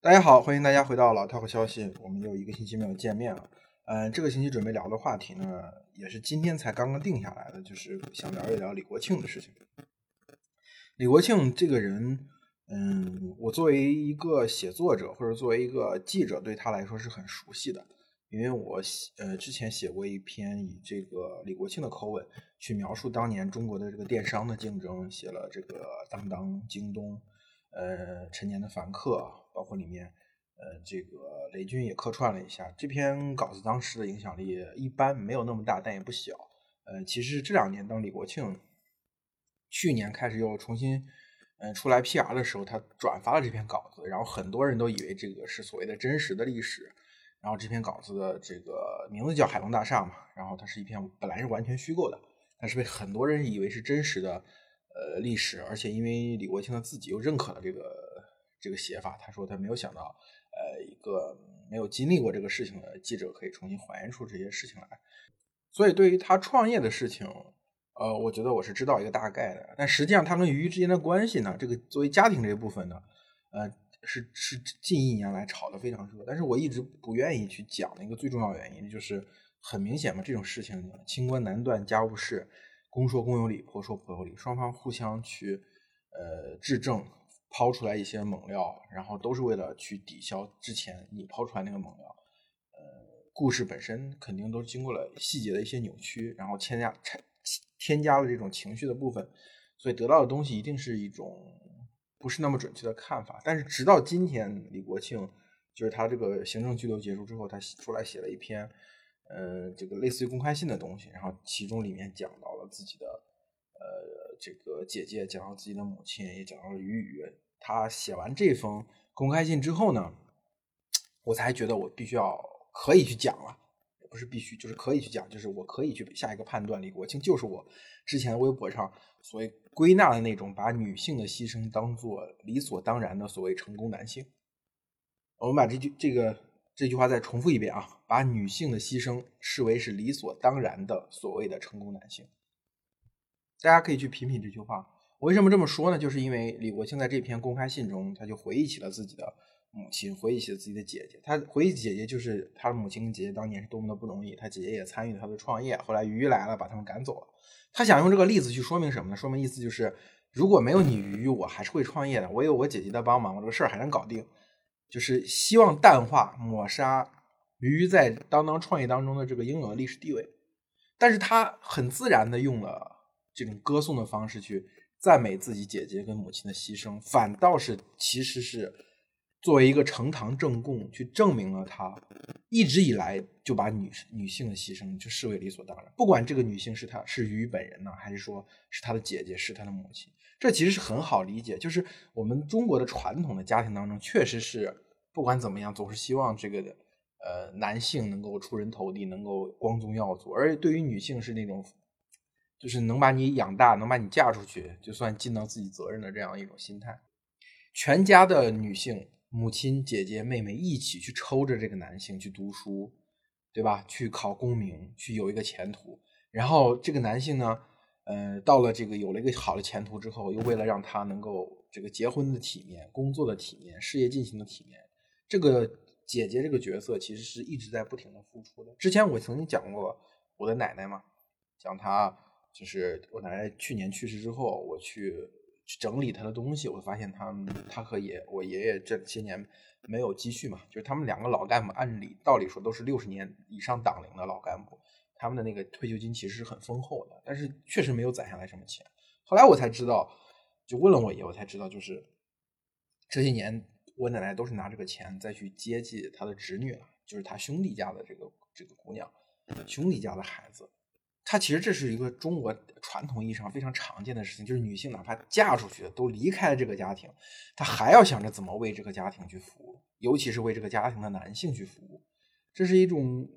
大家好，欢迎大家回到老 Talk 消息。我们又一个星期没有见面了。嗯，这个星期准备聊的话题呢，也是今天才刚刚定下来的，就是想聊一聊李国庆的事情。李国庆这个人，嗯，我作为一个写作者或者作为一个记者，对他来说是很熟悉的，因为我写呃之前写过一篇以这个李国庆的口吻去描述当年中国的这个电商的竞争，写了这个当当、京东。呃，陈年的凡客，包括里面，呃，这个雷军也客串了一下。这篇稿子当时的影响力一般，没有那么大，但也不小。呃，其实这两年，当李国庆去年开始又重新，嗯，出来 PR 的时候，他转发了这篇稿子，然后很多人都以为这个是所谓的真实的历史。然后这篇稿子的这个名字叫《海龙大厦》嘛，然后它是一篇本来是完全虚构的，但是被很多人以为是真实的。呃，历史，而且因为李国庆他自己又认可了这个这个写法，他说他没有想到，呃，一个没有经历过这个事情的记者可以重新还原出这些事情来，所以对于他创业的事情，呃，我觉得我是知道一个大概的，但实际上他跟鱼之间的关系呢，这个作为家庭这一部分呢，呃，是是近一年来炒得非常热，但是我一直不愿意去讲的一个最重要原因，就是很明显嘛，这种事情清官难断家务事。公说公有理，婆说婆有理，双方互相去呃质证，抛出来一些猛料，然后都是为了去抵消之前你抛出来那个猛料。呃，故事本身肯定都经过了细节的一些扭曲，然后添加添添加了这种情绪的部分，所以得到的东西一定是一种不是那么准确的看法。但是直到今天，李国庆就是他这个行政拘留结束之后，他出来写了一篇。呃，这个类似于公开信的东西，然后其中里面讲到了自己的，呃，这个姐姐，讲到自己的母亲，也讲到了雨雨。他写完这封公开信之后呢，我才觉得我必须要可以去讲了，也不是必须，就是可以去讲，就是我可以去下一个判断。李国庆就是我之前微博上所谓归纳的那种把女性的牺牲当做理所当然的所谓成功男性。我们把这句这个。这句话再重复一遍啊！把女性的牺牲视为是理所当然的所谓的成功男性，大家可以去品品这句话。我为什么这么说呢？就是因为李国庆在这篇公开信中，他就回忆起了自己的母亲，回忆起了自己的姐姐。他回忆姐姐，就是他的母亲跟姐姐当年是多么的不容易。他姐姐也参与了他的创业，后来鱼来了，把他们赶走了。他想用这个例子去说明什么呢？说明意思就是，如果没有你鱼，我还是会创业的。我有我姐姐的帮忙，我这个事儿还能搞定。就是希望淡化、抹杀鱼在当当创业当中的这个应有的历史地位，但是他很自然的用了这种歌颂的方式去赞美自己姐姐跟母亲的牺牲，反倒是其实是作为一个呈堂证供去证明了他一直以来就把女女性的牺牲就视为理所当然，不管这个女性是他是鱼本人呢，还是说是他的姐姐是他的母亲。这其实是很好理解，就是我们中国的传统的家庭当中，确实是不管怎么样，总是希望这个呃男性能够出人头地，能够光宗耀祖，而对于女性是那种，就是能把你养大，能把你嫁出去，就算尽到自己责任的这样一种心态。全家的女性，母亲、姐姐、妹妹一起去抽着这个男性去读书，对吧？去考功名，去有一个前途，然后这个男性呢？呃，到了这个有了一个好的前途之后，又为了让他能够这个结婚的体面、工作的体面、事业进行的体面，这个姐姐这个角色其实是一直在不停的付出的。之前我曾经讲过我的奶奶嘛，讲她就是我奶奶去年去世之后，我去整理她的东西，我发现她她和爷我爷爷这些年没有积蓄嘛，就是他们两个老干部，按理道理说都是六十年以上党龄的老干部。他们的那个退休金其实是很丰厚的，但是确实没有攒下来什么钱。后来我才知道，就问了我爷，我才知道，就是这些年我奶奶都是拿这个钱再去接济他的侄女了，就是他兄弟家的这个这个姑娘，兄弟家的孩子。他其实这是一个中国传统意义上非常常见的事情，就是女性哪怕嫁出去都离开了这个家庭，她还要想着怎么为这个家庭去服务，尤其是为这个家庭的男性去服务，这是一种。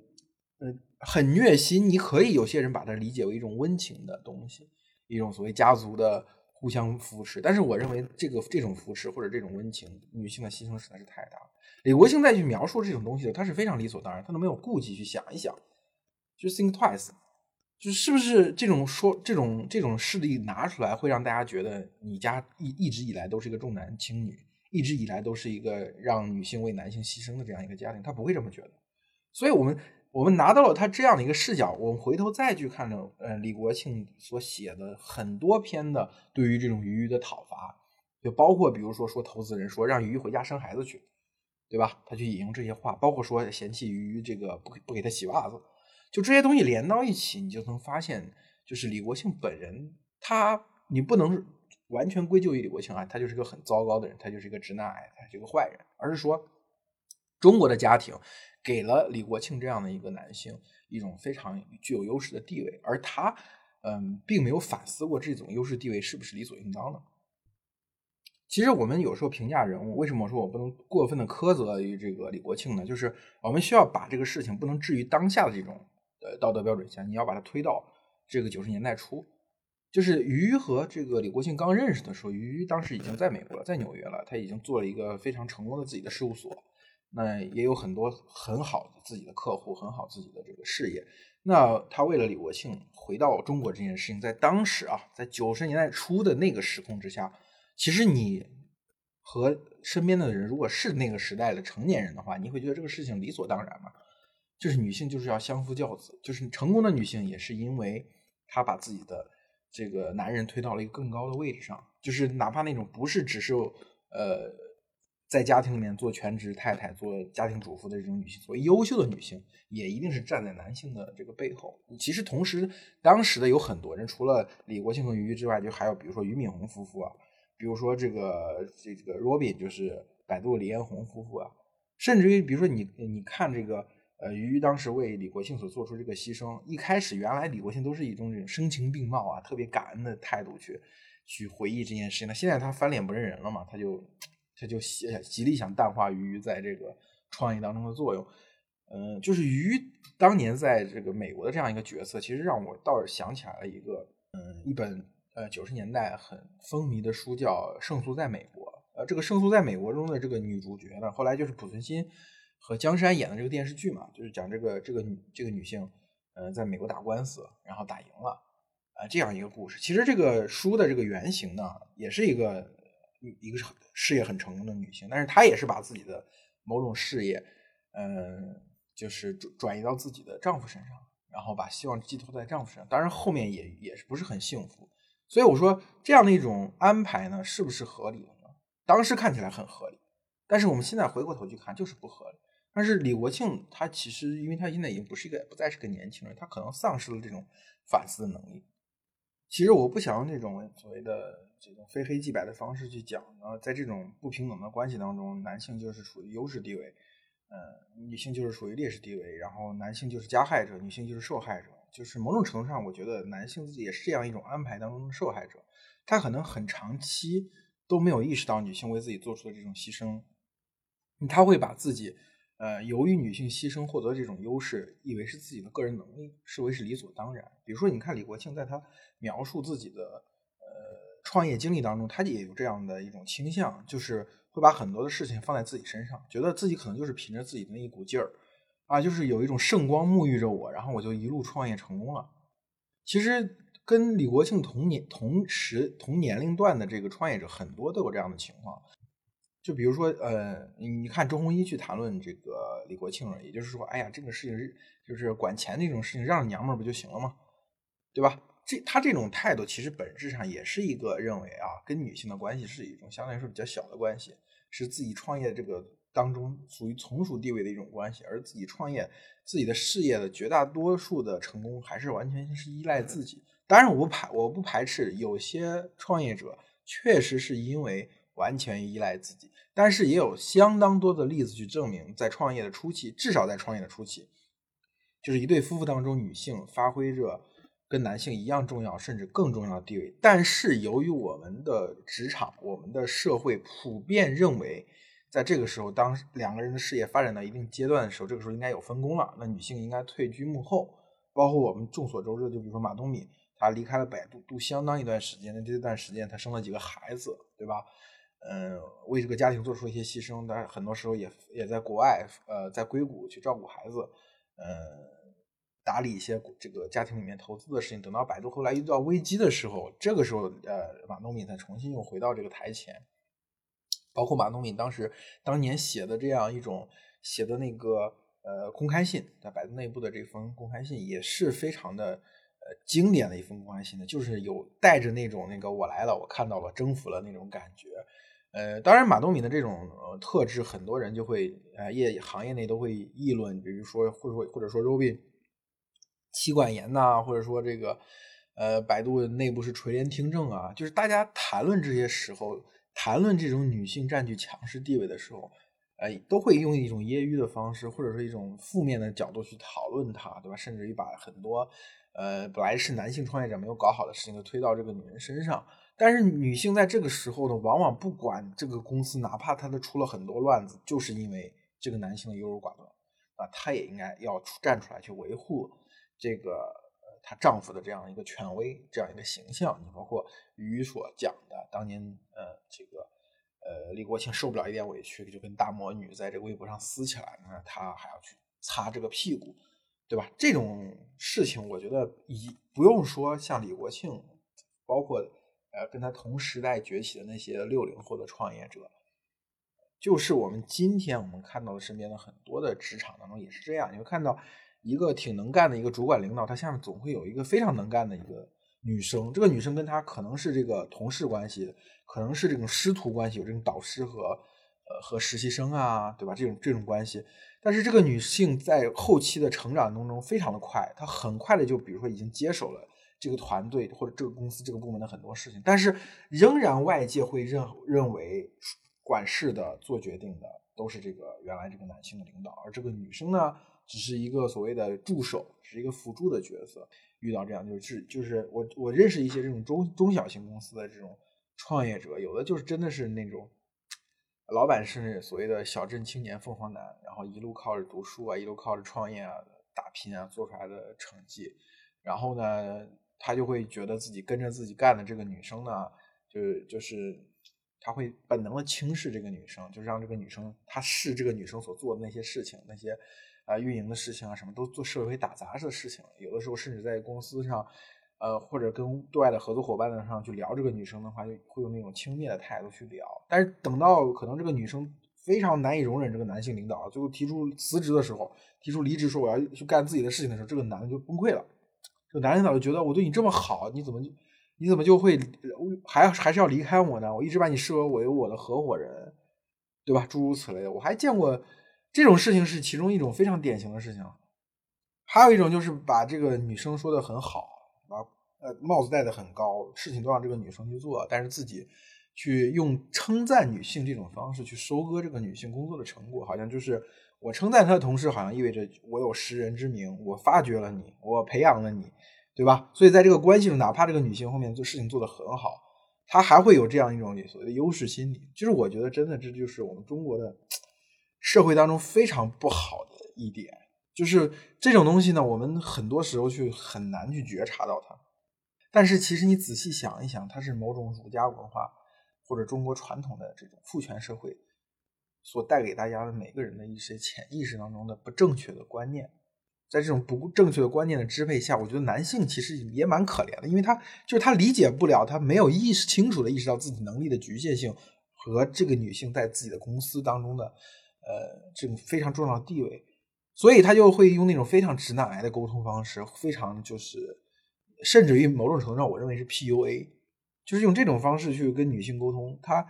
呃，很虐心。你可以有些人把它理解为一种温情的东西，一种所谓家族的互相扶持。但是我认为这个这种扶持或者这种温情，女性的牺牲实在是太大。李国庆再去描述这种东西，他是非常理所当然，他都没有顾忌去想一想，就 think twice，就是不是这种说这种这种事例拿出来，会让大家觉得你家一一直以来都是一个重男轻女，一直以来都是一个让女性为男性牺牲的这样一个家庭，他不会这么觉得。所以，我们我们拿到了他这样的一个视角，我们回头再去看呢，呃，李国庆所写的很多篇的对于这种鱼鱼的讨伐，就包括比如说说投资人说让鱼鱼回家生孩子去，对吧？他去引用这些话，包括说嫌弃鱼鱼这个不不给他洗袜子，就这些东西连到一起，你就能发现，就是李国庆本人，他你不能。完全归咎于李国庆啊，他就是个很糟糕的人，他就是一个直男癌，他是一个坏人。而是说，中国的家庭给了李国庆这样的一个男性一种非常具有优势的地位，而他，嗯，并没有反思过这种优势地位是不是理所应当的。其实我们有时候评价人物，为什么说我不能过分的苛责于这个李国庆呢？就是我们需要把这个事情不能置于当下的这种呃道德标准下，你要把它推到这个九十年代初。就是于和这个李国庆刚认识的时候，于当时已经在美国了，在纽约了，他已经做了一个非常成功的自己的事务所，那也有很多很好的自己的客户，很好自己的这个事业。那他为了李国庆回到中国这件事情，在当时啊，在九十年代初的那个时空之下，其实你和身边的人如果是那个时代的成年人的话，你会觉得这个事情理所当然吗？就是女性就是要相夫教子，就是成功的女性也是因为她把自己的。这个男人推到了一个更高的位置上，就是哪怕那种不是只是呃在家庭里面做全职太太、做家庭主妇的这种女性，作为优秀的女性，也一定是站在男性的这个背后。其实同时，当时的有很多人，除了李国庆和于之外，就还有比如说俞敏洪夫妇啊，比如说这个这个 Robin，就是百度李彦宏夫妇啊，甚至于比如说你你看这个。呃，于当时为李国庆所做出这个牺牲，一开始原来李国庆都是以一种这种声情并茂啊，特别感恩的态度去去回忆这件事情。那现在他翻脸不认人了嘛，他就他就极力想淡化于在这个创业当中的作用。嗯，就是于当年在这个美国的这样一个角色，其实让我倒是想起来了一个嗯一本呃九十年代很风靡的书，叫《胜诉在美国》。呃，这个《胜诉在美国》中的这个女主角呢，后来就是濮存昕。和江山演的这个电视剧嘛，就是讲这个这个女这个女性，呃，在美国打官司，然后打赢了，啊，这样一个故事。其实这个书的这个原型呢，也是一个一个事业很成功的女性，但是她也是把自己的某种事业，嗯，就是转转移到自己的丈夫身上，然后把希望寄托在丈夫身上。当然后面也也是不是很幸福。所以我说这样的一种安排呢，是不是合理的呢？当时看起来很合理，但是我们现在回过头去看，就是不合理。但是李国庆他其实，因为他现在已经不是一个不再是个年轻人，他可能丧失了这种反思的能力。其实我不想用这种所谓的这种非黑即白的方式去讲呢，在这种不平等的关系当中，男性就是处于优势地位，呃，女性就是处于劣势地位，然后男性就是加害者，女性就是受害者。就是某种程度上，我觉得男性自己也是这样一种安排当中的受害者，他可能很长期都没有意识到女性为自己做出的这种牺牲，他会把自己。呃，由于女性牺牲获得这种优势，以为是自己的个人能力，视为是理所当然。比如说，你看李国庆在他描述自己的呃创业经历当中，他也有这样的一种倾向，就是会把很多的事情放在自己身上，觉得自己可能就是凭着自己的那一股劲儿啊，就是有一种圣光沐浴着我，然后我就一路创业成功了。其实跟李国庆同年同时同年龄段的这个创业者很多都有这样的情况。就比如说，呃，你看周鸿祎去谈论这个李国庆了，也就是说，哎呀，这个事情是就是管钱这种事情，让娘们儿不就行了吗？对吧？这他这种态度其实本质上也是一个认为啊，跟女性的关系是一种相对来说比较小的关系，是自己创业这个当中属于从属地位的一种关系，而自己创业自己的事业的绝大多数的成功还是完全是依赖自己。当然，我不排我不排斥有些创业者确实是因为。完全依赖自己，但是也有相当多的例子去证明，在创业的初期，至少在创业的初期，就是一对夫妇当中，女性发挥着跟男性一样重要，甚至更重要的地位。但是由于我们的职场、我们的社会普遍认为，在这个时候，当两个人的事业发展到一定阶段的时候，这个时候应该有分工了，那女性应该退居幕后。包括我们众所周知的，就比如说马东敏，她离开了百度，度相当一段时间那这段时间，她生了几个孩子，对吧？嗯，为这个家庭做出一些牺牲，但是很多时候也也在国外，呃，在硅谷去照顾孩子，呃，打理一些这个家庭里面投资的事情。等到百度后来遇到危机的时候，这个时候，呃，马东敏才重新又回到这个台前。包括马东敏当时当年写的这样一种写的那个呃公开信，在百度内部的这封公开信也是非常的呃经典的一封公开信的，就是有带着那种那个我来了，我看到了，征服了那种感觉。呃，当然马东敏的这种呃特质，很多人就会呃业行业内都会议论，比如说或者说或者说 Robin 妻管严呐，或者说这个呃百度内部是垂帘听政啊，就是大家谈论这些时候。谈论这种女性占据强势地位的时候，呃，都会用一种揶揄的方式，或者说一种负面的角度去讨论它，对吧？甚至于把很多，呃，本来是男性创业者没有搞好的事情，都推到这个女人身上。但是女性在这个时候呢，往往不管这个公司，哪怕她的出了很多乱子，就是因为这个男性的优柔寡断，啊，她也应该要出站出来去维护这个。她丈夫的这样一个权威，这样一个形象，你包括于所讲的当年，呃，这个，呃，李国庆受不了一点委屈，就跟大魔女在这微博上撕起来，那他还要去擦这个屁股，对吧？这种事情，我觉得一不用说，像李国庆，包括呃跟他同时代崛起的那些六零后的创业者，就是我们今天我们看到的身边的很多的职场当中也是这样，你会看到。一个挺能干的一个主管领导，他下面总会有一个非常能干的一个女生。这个女生跟他可能是这个同事关系，可能是这种师徒关系，有这种导师和呃和实习生啊，对吧？这种这种关系。但是这个女性在后期的成长当中非常的快，她很快的就比如说已经接手了这个团队或者这个公司这个部门的很多事情，但是仍然外界会认认为管事的做决定的都是这个原来这个男性的领导，而这个女生呢？只是一个所谓的助手，是一个辅助的角色。遇到这样就是就是我我认识一些这种中中小型公司的这种创业者，有的就是真的是那种老板是所谓的小镇青年凤凰男，然后一路靠着读书啊，一路靠着创业啊打拼啊做出来的成绩。然后呢，他就会觉得自己跟着自己干的这个女生呢，就就是他会本能的轻视这个女生，就让这个女生他视这个女生所做的那些事情那些。啊，运营的事情啊，什么都做社会打杂的事情，有的时候甚至在公司上，呃，或者跟对外的合作伙伴上去聊这个女生的话，就会用那种轻蔑的态度去聊。但是等到可能这个女生非常难以容忍这个男性领导，最后提出辞职的时候，提出离职说我要去干自己的事情的时候，这个男的就崩溃了。就男领导就觉得我对你这么好，你怎么就你怎么就会还还是要离开我呢？我一直把你视为为我的合伙人，对吧？诸如此类的，我还见过。这种事情是其中一种非常典型的事情，还有一种就是把这个女生说的很好，把呃帽子戴的很高，事情都让这个女生去做，但是自己去用称赞女性这种方式去收割这个女性工作的成果，好像就是我称赞她的同时，好像意味着我有识人之明，我发掘了你，我培养了你，对吧？所以在这个关系中，哪怕这个女性后面做事情做得很好，她还会有这样一种所谓的优势心理。其实我觉得，真的这就是我们中国的。社会当中非常不好的一点，就是这种东西呢，我们很多时候去很难去觉察到它。但是其实你仔细想一想，它是某种儒家文化或者中国传统的这种父权社会所带给大家的每个人的一些潜意识当中的不正确的观念。在这种不正确的观念的支配下，我觉得男性其实也蛮可怜的，因为他就是他理解不了，他没有意识清楚的意识到自己能力的局限性和这个女性在自己的公司当中的。呃，这种非常重要的地位，所以他就会用那种非常直男癌的沟通方式，非常就是，甚至于某种程度上，我认为是 PUA，就是用这种方式去跟女性沟通。他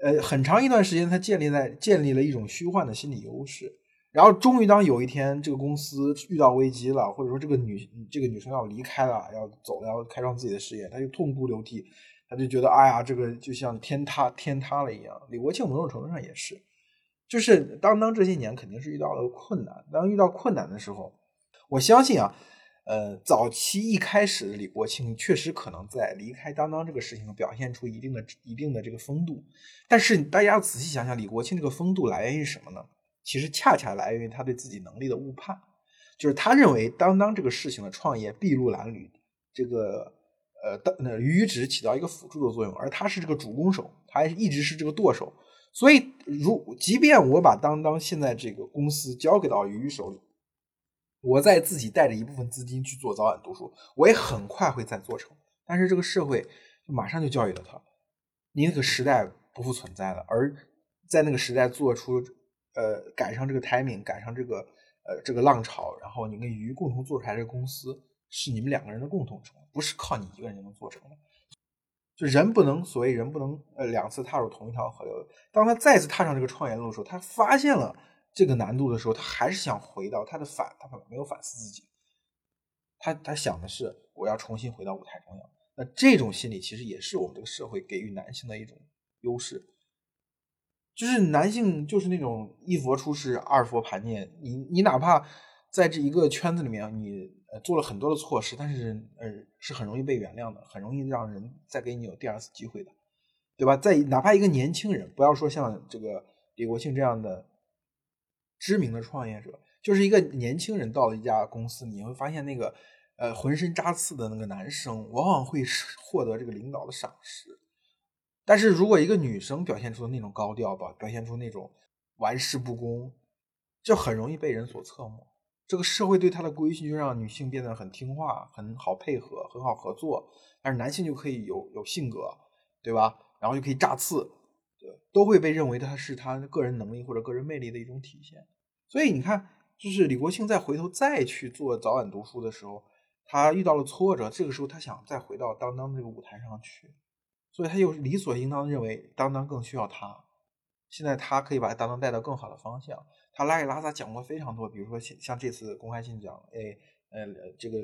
呃，很长一段时间，他建立在建立了一种虚幻的心理优势，然后终于当有一天这个公司遇到危机了，或者说这个女这个女生要离开了，要走了，要开创自己的事业，他就痛哭流涕，他就觉得哎呀，这个就像天塌天塌了一样。李国庆某种程度上也是。就是当当这些年肯定是遇到了困难，当遇到困难的时候，我相信啊，呃，早期一开始李国庆确实可能在离开当当这个事情表现出一定的一定的这个风度，但是大家要仔细想想，李国庆这个风度来源于什么呢？其实恰恰来源于他对自己能力的误判，就是他认为当当这个事情的创业筚路蓝缕，这个呃，当那于只起到一个辅助的作用，而他是这个主攻手，他一直是这个舵手。所以，如即便我把当当现在这个公司交给到鱼手里，我再自己带着一部分资金去做早晚读书，我也很快会再做成。但是这个社会马上就教育了他，你那个时代不复存在了，而在那个时代做出呃赶上这个 timing，赶上这个呃这个浪潮，然后你跟鱼共同做出来这个公司，是你们两个人的共同成，不是靠你一个人就能做成的。就人不能，所谓人不能呃两次踏入同一条河流。当他再次踏上这个创业路的时候，他发现了这个难度的时候，他还是想回到他的反，他没有反思自己。他他想的是我要重新回到舞台中央。那这种心理其实也是我们这个社会给予男性的一种优势，就是男性就是那种一佛出世，二佛盘念。你你哪怕在这一个圈子里面，你呃做了很多的错事，但是呃是很容易被原谅的，很容易让人再给你有第二次机会的，对吧？在哪怕一个年轻人，不要说像这个李国庆这样的知名的创业者，就是一个年轻人到了一家公司，你会发现那个。呃，浑身扎刺的那个男生，往往会获得这个领导的赏识。但是如果一个女生表现出的那种高调吧，表现出那种玩世不恭，就很容易被人所侧目。这个社会对她的规训就让女性变得很听话，很好配合，很好合作。但是男性就可以有有性格，对吧？然后就可以炸刺，对都会被认为他是他个人能力或者个人魅力的一种体现。所以你看，就是李国庆再回头再去做早晚读书的时候。他遇到了挫折，这个时候他想再回到当当这个舞台上去，所以他又理所应当认为当当更需要他。现在他可以把当当带到更好的方向。他拉里拉撒讲过非常多，比如说像像这次公开信讲，哎，呃，这个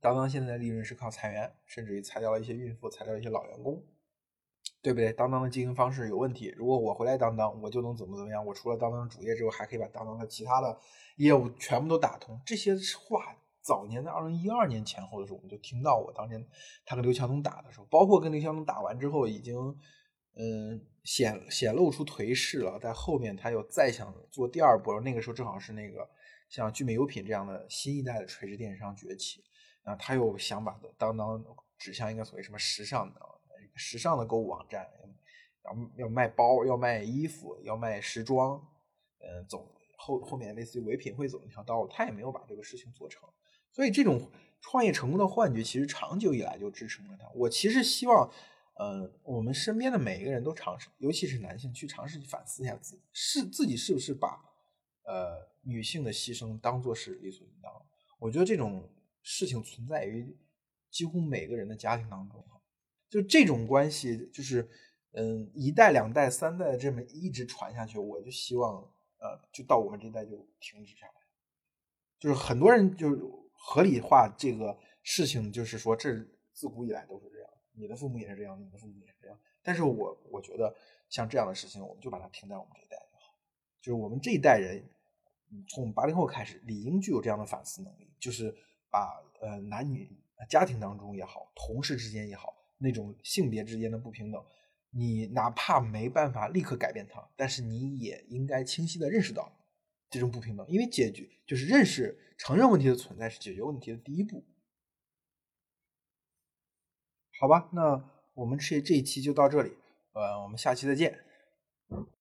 当当现在的利润是靠裁员，甚至于裁掉了一些孕妇，裁掉了一些老员工，对不对？当当的经营方式有问题。如果我回来当当，我就能怎么怎么样？我除了当当主业之后，还可以把当当的其他的业务全部都打通。这些话。早年在二零一二年前后的时候，我们就听到过当年他跟刘强东打的时候，包括跟刘强东打完之后，已经嗯显显露出颓势了。在后面他又再想做第二波，那个时候正好是那个像聚美优品这样的新一代的垂直电商崛起，啊，他又想把当当指向一个所谓什么时尚的时尚的购物网站，要要卖包，要卖衣服，要卖时装，嗯，走后后面类似于唯品会走那条道路，他也没有把这个事情做成。所以这种创业成功的幻觉，其实长久以来就支撑着他。我其实希望，呃，我们身边的每一个人都尝试，尤其是男性，去尝试去反思一下自己，是自己是不是把呃女性的牺牲当做是理所应当。我觉得这种事情存在于几乎每个人的家庭当中，就这种关系，就是嗯一代、两代、三代这么一直传下去，我就希望呃就到我们这代就停止下来。就是很多人就。合理化这个事情，就是说，这自古以来都是这样。你的父母也是这样，你的父母也是这样。但是我我觉得，像这样的事情，我们就把它停在我们这一代就好。就是我们这一代人，从八零后开始，理应具有这样的反思能力，就是把呃男女家庭当中也好，同事之间也好，那种性别之间的不平等，你哪怕没办法立刻改变它，但是你也应该清晰的认识到。这种不平等，因为解决就是认识、承认问题的存在是解决问题的第一步。好吧，那我们这这一期就到这里，呃，我们下期再见。